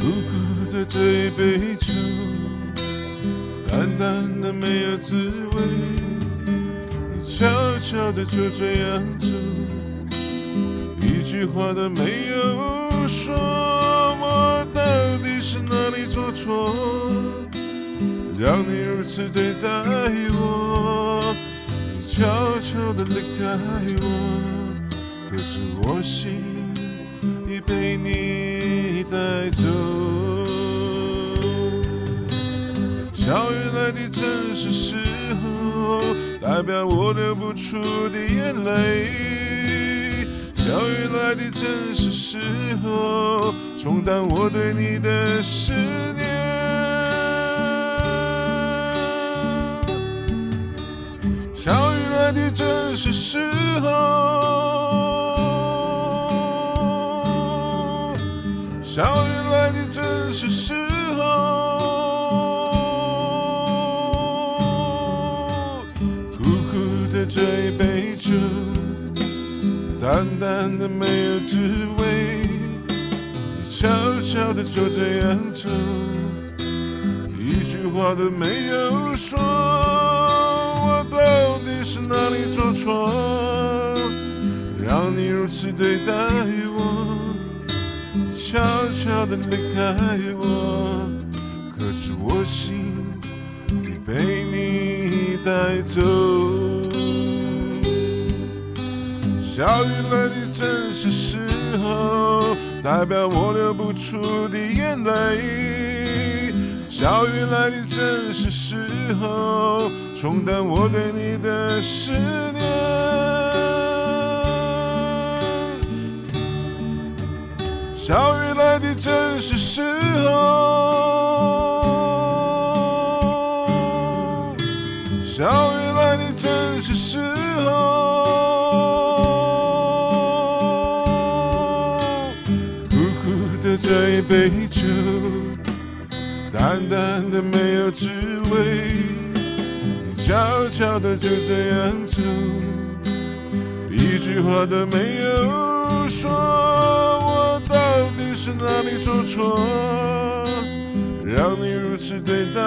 苦苦的这一杯酒，淡淡的没有滋味。你悄悄的就这样走，一句话都没有说。我到底是哪里做错，让你如此对待我？你悄悄的离开我，可是我心已被你带走。小雨来的正是时候，代表我流不出的眼泪。小雨来的正是时候，冲淡我对你的思念。小雨来的正是时候，小雨来的正是时候，这一杯酒。淡淡的没有滋味，你悄悄的就这样走，一句话都没有说。我到底是哪里做错，让你如此对待我，悄悄的离开我，可是我心已被你带走。小雨来的正是时候，代表我流不出的眼泪。小雨来的正是时候，冲淡我对你的思念。小雨来的正是时候，小雨来的正是时候。一杯酒，淡淡的没有滋味。你悄悄的就这样走，一句话都没有说。我到底是哪里做错，让你如此对待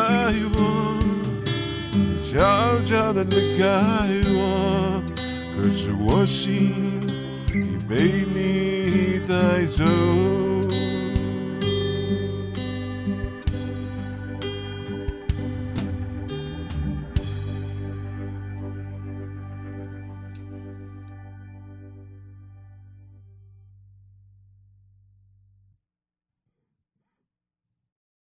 我？你悄悄的离开我，可是我心已被你带走。